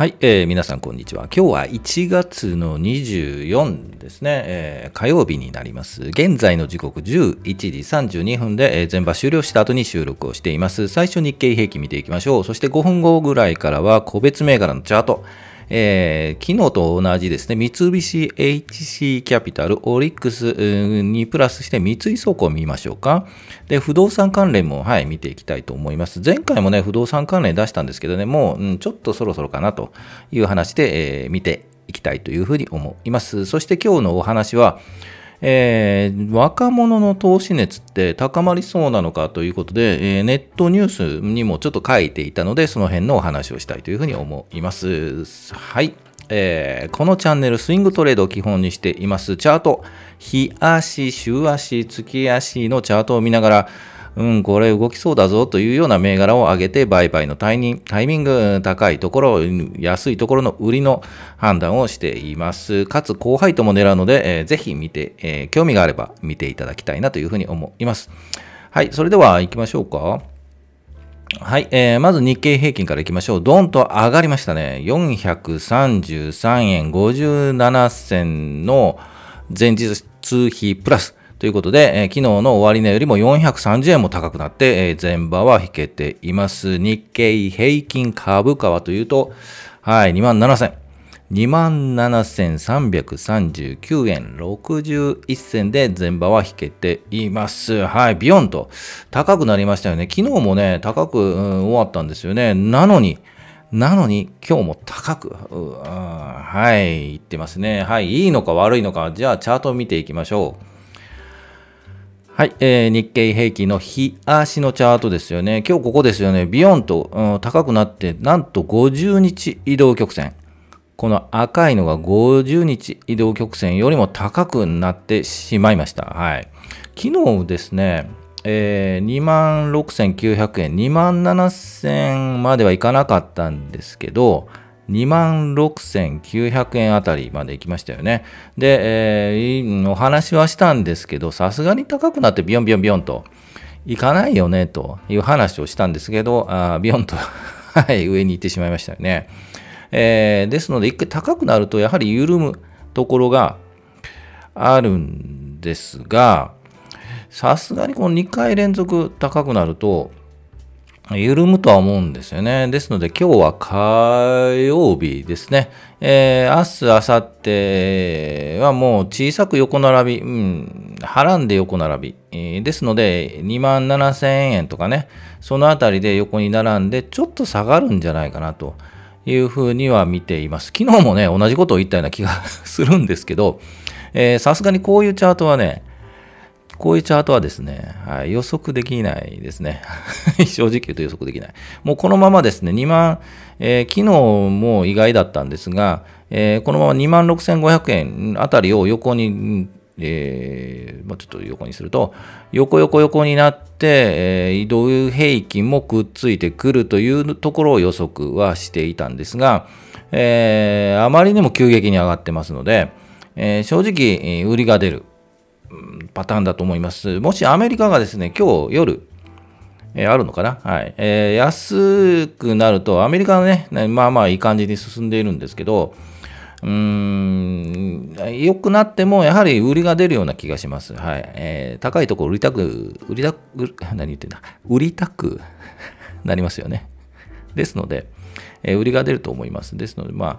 はい、えー、皆さんこんにちは。今日は1月の24ですね、えー、火曜日になります。現在の時刻11時32分で、えー、全場終了した後に収録をしています。最初日経平均見ていきましょう。そして5分後ぐらいからは個別銘柄のチャート。えー、昨日と同じですね、三菱 HC キャピタル、オリックスにプラスして三井倉庫を見ましょうか。で、不動産関連も、はい、見ていきたいと思います。前回もね、不動産関連出したんですけどね、もう、うん、ちょっとそろそろかなという話で、えー、見ていきたいというふうに思います。そして今日のお話は、えー、若者の投資熱って高まりそうなのかということで、えー、ネットニュースにもちょっと書いていたので、その辺のお話をしたいというふうに思います。はい。えー、このチャンネル、スイングトレードを基本にしています。チャート、日足、週足、月足のチャートを見ながら、うん、これ動きそうだぞというような銘柄を上げて、売買のタイミング、高いところ、安いところの売りの判断をしています。かつ、高配当も狙うので、えー、ぜひ見て、えー、興味があれば見ていただきたいなというふうに思います。はい、それでは行きましょうか。はい、えー、まず日経平均からいきましょう。ドンと上がりましたね。433円57銭の前日比プラス。ということで、えー、昨日の終値よりも430円も高くなって、えー、前場は引けています。日経平均株価はというと、はい、2万7000。27,339円61銭で前場は引けています。はい、ビヨンと高くなりましたよね。昨日もね、高く、うん、終わったんですよね。なのに、なのに今日も高く、はい、言ってますね。はい、いいのか悪いのか、じゃあチャートを見ていきましょう。はい、えー、日経平均の日足のチャートですよね。今日ここですよね。ビヨンと、うん、高くなって、なんと50日移動曲線。この赤いのが50日移動曲線よりも高くなってしまいました。はい。昨日ですね、えー、26,900円、27,000まではいかなかったんですけど、26,900円あたりまで行きましたよね。で、えー、お話はしたんですけど、さすがに高くなってビヨンビヨンビヨンと行かないよねという話をしたんですけど、あビヨンと はい、上に行ってしまいましたよね。えー、ですので、一回高くなると、やはり緩むところがあるんですが、さすがにこの2回連続高くなると、緩むとは思うんですよね。ですので今日は火曜日ですね。えー、明日、明後日はもう小さく横並び、うん、はらんで横並び。えー、ですので2万7000円とかね、そのあたりで横に並んでちょっと下がるんじゃないかなというふうには見ています。昨日もね、同じことを言ったような気がするんですけど、さすがにこういうチャートはね、こういうチャートはですね、はい、予測できないですね。正直言うと予測できない。もうこのままですね、2万、えー、昨日も意外だったんですが、えー、このまま2万6500円あたりを横に、えー、ま、ちょっと横にすると、横横横になって、えー、移動平均もくっついてくるというところを予測はしていたんですが、えー、あまりにも急激に上がってますので、え、正直、売りが出る。パターンだと思います。もしアメリカがですね、今日夜、えー、あるのかな？はい。えー、安くなると、アメリカのね、まあまあいい感じに進んでいるんですけど、うーん、良くなっても、やはり売りが出るような気がします。はい。えー、高いところ売りたく、売りたく、何言ってんだ、売りたく なりますよね。ですので、えー、売りが出ると思います。ですので、まあ、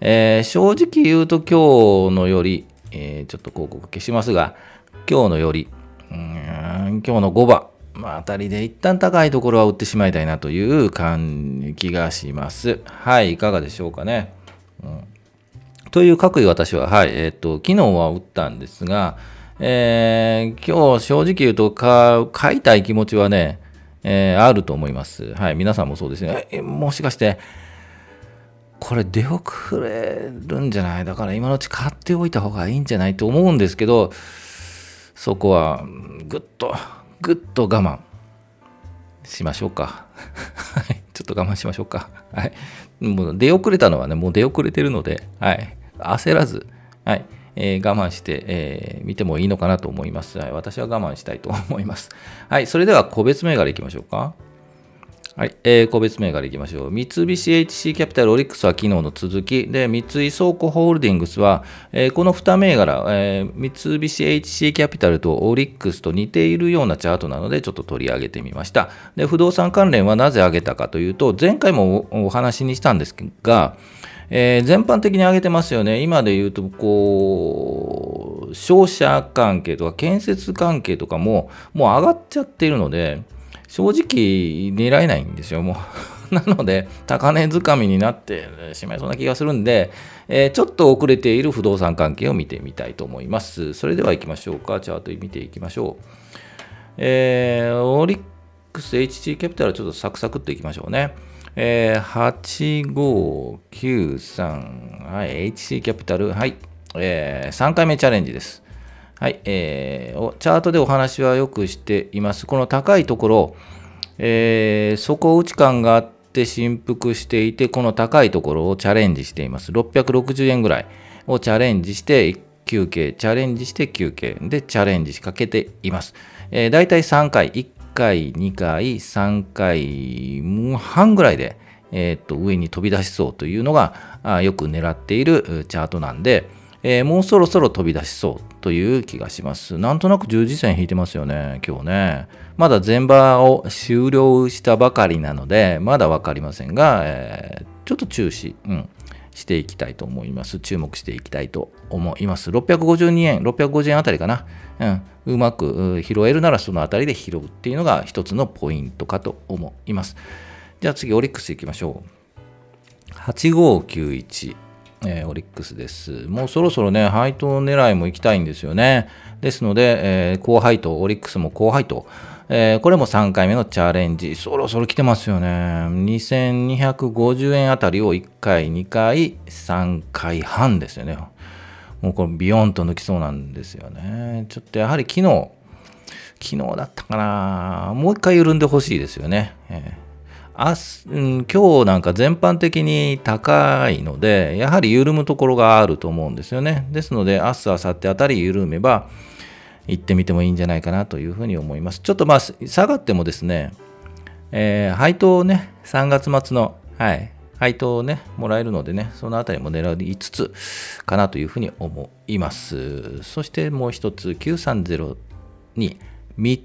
えー、正直言うと今日のより、えー、ちょっと広告消しますが、今日のより、うん今日の5番、まあ、あたりで一旦高いところは売ってしまいたいなという感気がします。はい、いかがでしょうかね。うん、という各位私は、はい、えっ、ー、と、昨日は売ったんですが、えー、今日正直言うと買いたい気持ちはね、えー、あると思います。はい、皆さんもそうですね。もしかして、これ出遅れるんじゃない？だから今のうち買っておいた方がいいんじゃないと思うんですけど、そこはぐっと、ぐっと我慢しましょうか。ちょっと我慢しましょうか。はい。もう出遅れたのはね、もう出遅れてるので、はい。焦らず、はい。えー、我慢して、えー、見てもいいのかなと思います。はい。私は我慢したいと思います。はい。それでは個別銘柄いきましょうか。はい、えー、個別銘柄いきましょう。三菱 HC キャピタルオリックスは昨日の続き、で、三井倉庫ホールディングスは、えー、この2銘柄、えー、三菱 HC キャピタルとオリックスと似ているようなチャートなので、ちょっと取り上げてみました。で、不動産関連はなぜ上げたかというと、前回もお話にしたんですが、えー、全般的に上げてますよね。今で言うと、こう、商社関係とか建設関係とかも、もう上がっちゃっているので、正直狙えないんですよ、もう。なので、高値掴みになってしまいそうな気がするんで、えー、ちょっと遅れている不動産関係を見てみたいと思います。それでは行きましょうか。チャート見ていきましょう。えー、オリックス HT キャピタルちょっとサクサクっといきましょうね。えー、8593、はい、HC キャピタル、はい、えー、3回目チャレンジです。はい、えー、チャートでお話はよくしています。この高いところ、えー、底打ち感があって振幅していて、この高いところをチャレンジしています。660円ぐらいをチャレンジして休憩、チャレンジして休憩でチャレンジしかけています。えー、大体3回、1回、2回、3回半ぐらいで、えー、っと上に飛び出しそうというのがあよく狙っているチャートなんで、えー、もうそろそろ飛び出しそうという気がします。なんとなく十字線引いてますよね、今日ね。まだ前場を終了したばかりなので、まだ分かりませんが、えー、ちょっと注視、うん、していきたいと思います。注目していきたいと思います。652円、650円あたりかな。うん、うまく拾えるならそのあたりで拾うっていうのが一つのポイントかと思います。じゃあ次、オリックスいきましょう。8591。えー、オリックスです。もうそろそろね、配当狙いも行きたいんですよね。ですので、えー、高配当、オリックスも高配当、えー、これも3回目のチャレンジ、そろそろ来てますよね。2250円あたりを1回、2回、3回半ですよね。もうこれビヨンと抜きそうなんですよね。ちょっとやはり昨日、昨日だったかな、もう一回緩んでほしいですよね。えーあうん、今日なんか全般的に高いので、やはり緩むところがあると思うんですよね。ですので、明日、明後日あたり緩めば、行ってみてもいいんじゃないかなというふうに思います。ちょっとまあ、下がってもですね、えー、配当をね、3月末の、はい、配当をね、もらえるのでね、そのあたりも狙いつつかなというふうに思います。そしてもう一つ、930に、三井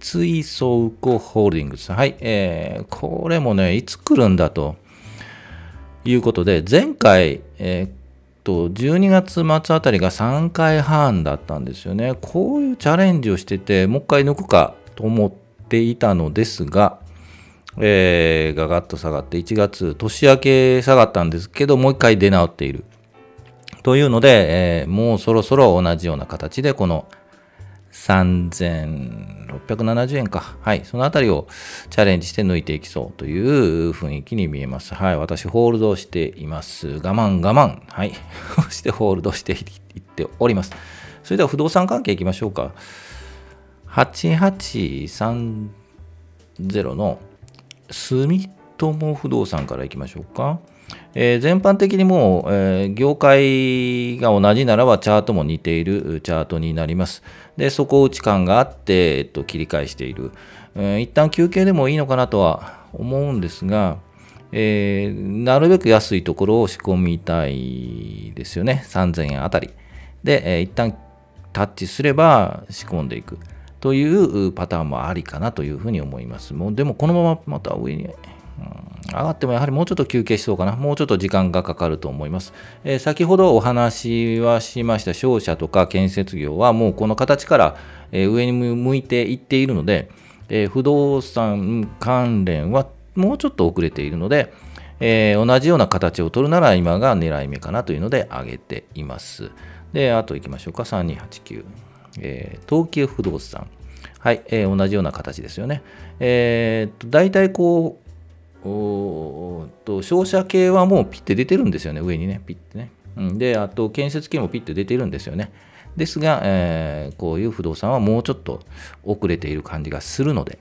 倉庫ホールディングス。はい。えー、これもね、いつ来るんだということで、前回、えー、っと、12月末あたりが3回半だったんですよね。こういうチャレンジをしてて、もう一回抜くかと思っていたのですが、えー、ガガッと下がって、1月、年明け下がったんですけど、もう一回出直っている。というので、えー、もうそろそろ同じような形で、この3000 670円か。はい。そのあたりをチャレンジして抜いていきそうという雰囲気に見えます。はい。私、ホールドしています。我慢我慢。はい。そしてホールドしていっております。それでは不動産関係いきましょうか。8830の住友不動産からいきましょうか。えー、全般的にもう、えー、業界が同じならばチャートも似ているチャートになります。で、底打ち感があって、えっと、切り返している。えー、一旦休憩でもいいのかなとは思うんですが、えー、なるべく安いところを仕込みたいですよね。3000円あたり。で、えー、一旦タッチすれば仕込んでいくというパターンもありかなというふうに思います。もうでもこのまままた上に上がってもやはりもうちょっと休憩しそうかな。もうちょっと時間がかかると思います。えー、先ほどお話はしました商社とか建設業はもうこの形から、え上に向いていっているので、えー、不動産関連はもうちょっと遅れているので、えー、同じような形を取るなら今が狙い目かなというので上げています。で、あと行きましょうか。3289。えー、東急不動産。はい、えー、同じような形ですよね。えー、と大体こう、おと照射系はもうピッて出てるんですよね、上にね、ピッてね。うん、で、あと建設系もピッて出てるんですよね。ですが、えー、こういう不動産はもうちょっと遅れている感じがするので、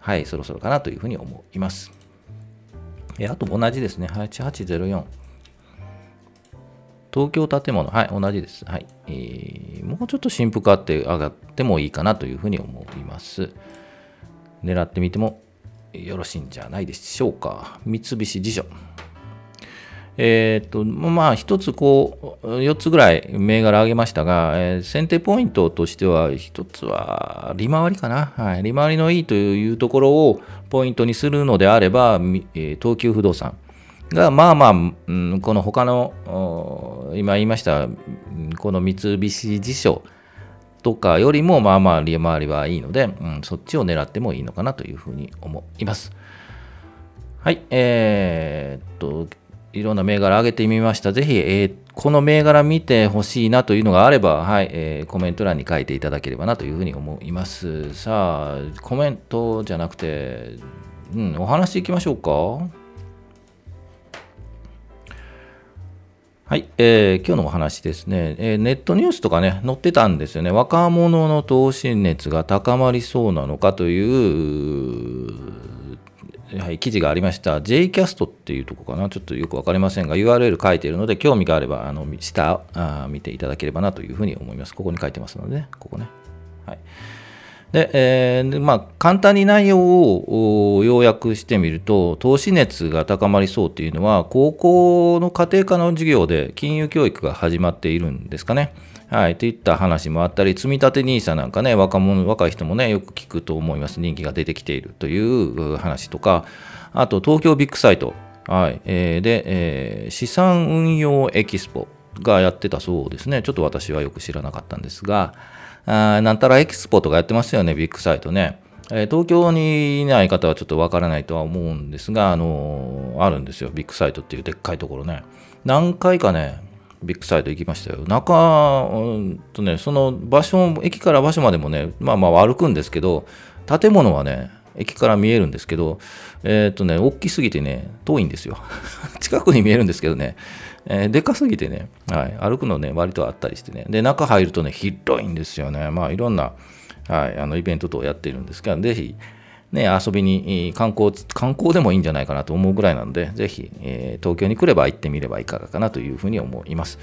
はい、そろそろかなというふうに思います。えあと同じですね、8804。東京建物、はい、同じです。はい。えー、もうちょっと振幅あって上がってもいいかなというふうに思います。狙ってみてもよろしいんじゃないでしょうか。三菱地所。えー、っと、まあ、一つこう、4つぐらい銘柄上げましたが、えー、選定ポイントとしては、一つは利回りかな、はい。利回りのいいというところをポイントにするのであれば、えー、東急不動産が、まあまあ、うん、この他の、今言いました、この三菱地所とかよりも、まあまあ利回りはいいので、うん、そっちを狙ってもいいのかなというふうに思います。はい、えー、っと、いろんな銘柄上げてみました。ぜひ、えー、この銘柄見てほしいなというのがあれば、はい、えー、コメント欄に書いていただければなというふうに思います。さあ、コメントじゃなくて、うん、お話いきましょうか。はい、えー、今日のお話ですね、えー、ネットニュースとかね、載ってたんですよね。若者の投資熱が高まりそうなのかというはい、記事がありました。JCast っていうとこかな。ちょっとよく分かりませんが URL 書いているので興味があればあの下あ見ていただければなというふうに思います。ここに書いてますので、ね、ここね。はい。で、えー、まあ、簡単に内容を要約してみると、投資熱が高まりそうというのは、高校の家庭科の授業で金融教育が始まっているんですかね。はい、といった話もあったり、積立 NISA なんかね、若者、若い人もね、よく聞くと思います。人気が出てきているという話とか、あと東京ビッグサイト、はいえー、で、えー、資産運用エキスポがやってたそうですね。ちょっと私はよく知らなかったんですが、なんたらエキスポとかやってますよね、ビッグサイトね。え東京にいない方はちょっとわからないとは思うんですが、あの、あるんですよ、ビッグサイトっていうでっかいところね。何回かね、ビッグサイト行きましたよ。中、うんとね、その場所、駅から場所までもね、まあまあ歩くんですけど、建物はね、駅から見えるんですけど、えっ、ー、とね、大きすぎてね、遠いんですよ。近くに見えるんですけどね、えー、でかすぎてね、はい、歩くのね、割とあったりしてね、で、中入るとね、広いんですよね。まあ、いろんな、はい、あのイベント等をやっているんですが、ぜひ、ね、遊びに観光、観光でもいいんじゃないかなと思うぐらいなので、ぜひ、えー、東京に来れば行ってみればいかがかなというふうに思います。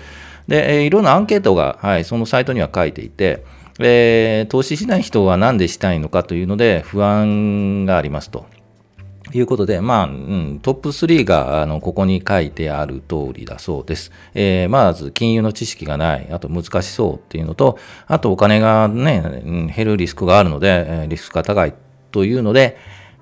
で、えー、いろんなアンケートが、はい、そのサイトには書いていて、えー、投資しない人は何でしたいのかというので不安がありますと。いうことで、まあ、うん、トップ3があのここに書いてある通りだそうです。えー、まず、金融の知識がない、あと難しそうっていうのと、あとお金がね、減るリスクがあるので、リスクが高いというので、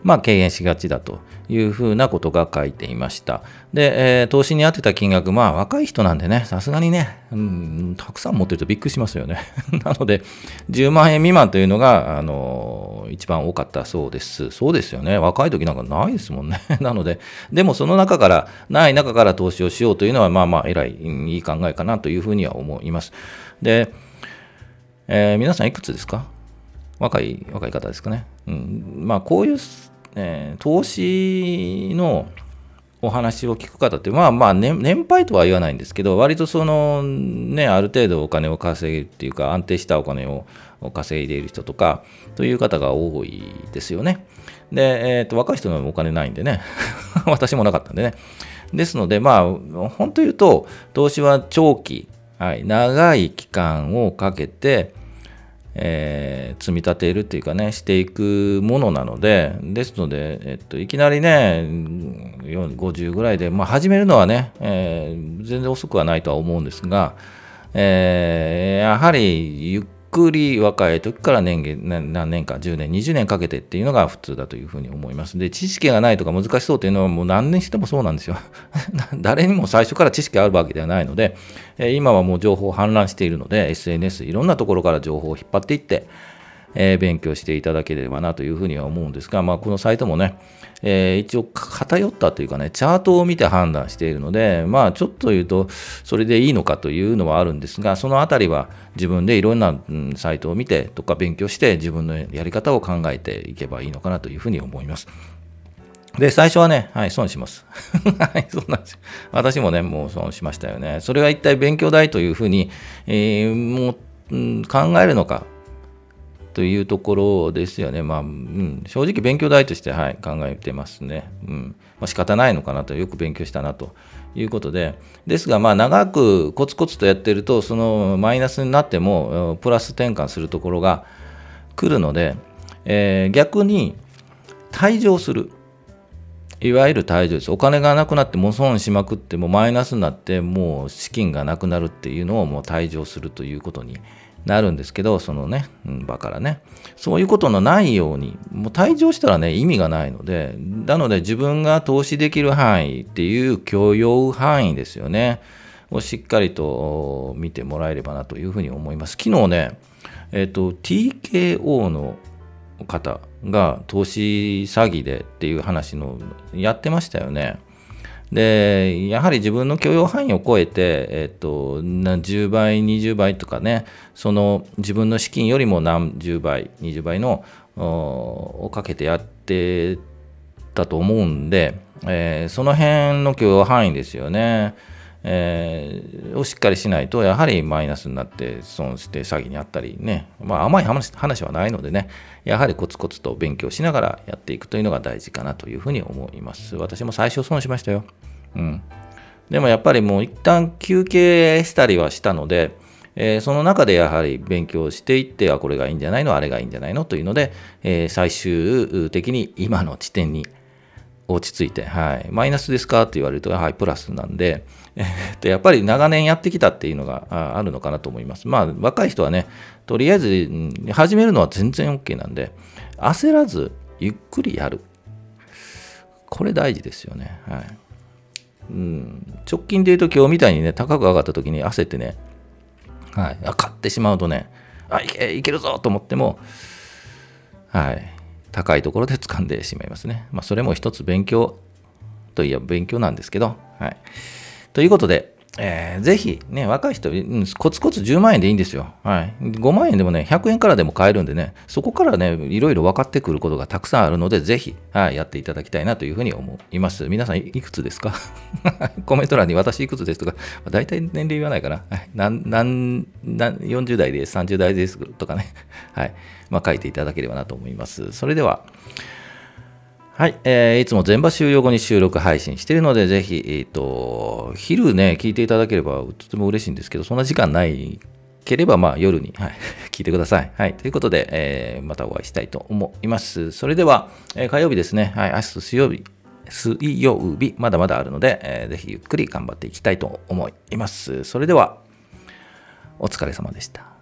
まあ、軽減しがちだというふうなことが書いていました。で、えー、投資に当てた金額、まあ、若い人なんでね、さすがにね、うん、たくさん持ってるとびっくりしますよね。なので、10万円未満というのが、あのー、一番多かったそうです。そうですよね。若い時なんかないですもんね。なので、でもその中から、ない中から投資をしようというのは、まあまあ、偉い、いい考えかなというふうには思います。で、えー、皆さんいくつですか？若い、若い方ですかね。うん、まあ、こういう、えー、投資のお話を聞く方って、まあまあ年、年配とは言わないんですけど、割とその、ね、ある程度お金を稼げるっていうか、安定したお金を稼いでいる人とか、という方が多いですよね。で、えーと、若い人のお金ないんでね、私もなかったんでね。ですので、まあ、本当言うと、投資は長期、はい、長い期間をかけて、えー、積み立てるっていうかね、していくものなので、ですので、えっと、いきなりね、50ぐらいで、まあ、始めるのはね、えー、全然遅くはないとは思うんですが、えー、やはりゆっくり若い時から年月何年か10年20年かけてっていうのが普通だというふうに思います。で知識がないとか難しそうっていうのはもう何年してもそうなんですよ。誰にも最初から知識あるわけではないので今はもう情報氾濫しているので SNS いろんなところから情報を引っ張っていってえー、勉強していただければなというふうには思うんですが、まあ、このサイトもね、えー、一応偏ったというかね、チャートを見て判断しているので、まあ、ちょっと言うと、それでいいのかというのはあるんですが、そのあたりは自分でいろんな、サイトを見てとか勉強して、自分のやり方を考えていけばいいのかなというふうに思います。で、最初はね、はい、損します。はい、そうなんですよ。私もね、もう損しましたよね。それが一体勉強代というふうに、えー、もう、うん、考えるのか、というところですよね。まあ、うん、正直勉強代として、はい、考えてますね。うん。まあ、仕方ないのかなと、よく勉強したなということで。ですが、まあ、長くコツコツとやってると、そのマイナスになっても、プラス転換するところが来るので、えー、逆に退場する。いわゆる退場です。お金がなくなっても損しまくってもマイナスになってもう資金がなくなるっていうのをもう退場するということになるんですけど、そのね、場からね。そういうことのないように、もう退場したらね、意味がないので、なので自分が投資できる範囲っていう許容範囲ですよね。をしっかりと見てもらえればなというふうに思います。昨日ね、えっ、ー、と、TKO の方が投資詐欺でっていう話のやってましたよね。で、やはり自分の許容範囲を超えて、えっと、10倍、20倍とかね、その自分の資金よりも何十倍、20倍のをかけてやってたと思うんで、えー、その辺の許容範囲ですよね。えー、をしっかりしないと、やはりマイナスになって損して詐欺にあったりね、まあ甘い話話はないのでね、やはりコツコツと勉強しながらやっていくというのが大事かなというふうに思います。私も最初損しましたよ。うん。でもやっぱりもう一旦休憩したりはしたので、えー、その中でやはり勉強していって、あ、これがいいんじゃないの、あれがいいんじゃないの？というので、えー、最終的に今の地点に落ち着いて、はい、マイナスですか？って言われると、はい、プラスなんで、えー、っとやっぱり長年やってきたっていうのがあるのかなと思います。まあ、若い人はね、とりあえず始めるのは全然 OK なんで、焦らずゆっくりやる。これ大事ですよね。はいうん、直近で言うと今日みたいにね、高く上がった時に焦ってね、はい、あ買ってしまうとね、あ、いけいけるぞと思っても、はい、高いところで掴んでしまいますね。まあ、それも一つ勉強といえば勉強なんですけど、はい。ということで、えー、ぜひね、若い人、コツコツ10万円でいいんですよ。はい。5万円でもね、100円からでも買えるんでね、そこからね、いろいろ分かってくることがたくさんあるので、ぜひ、はい、やっていただきたいなというふうに思います。皆さん、いくつですか？コメント欄に私いくつですとか、大体年齢言わないかな。はい、なんなん40代です、30代ですとかね、はい。まあ、書いていただければなと思います。それでは、はい、えー、いつも全場終了後に収録配信しているので、ぜひ、えっ、ー、と、昼ね、聞いていただければとても嬉しいんですけど、そんな時間ないければ、まあ、夜に、はい、聞いてください。はい、ということで、えー、またお会いしたいと思います。それでは、えー、火曜日ですね、はい、明日水曜日、水曜日、まだまだあるので、えー、ぜひゆっくり頑張っていきたいと思います。それでは、お疲れ様でした。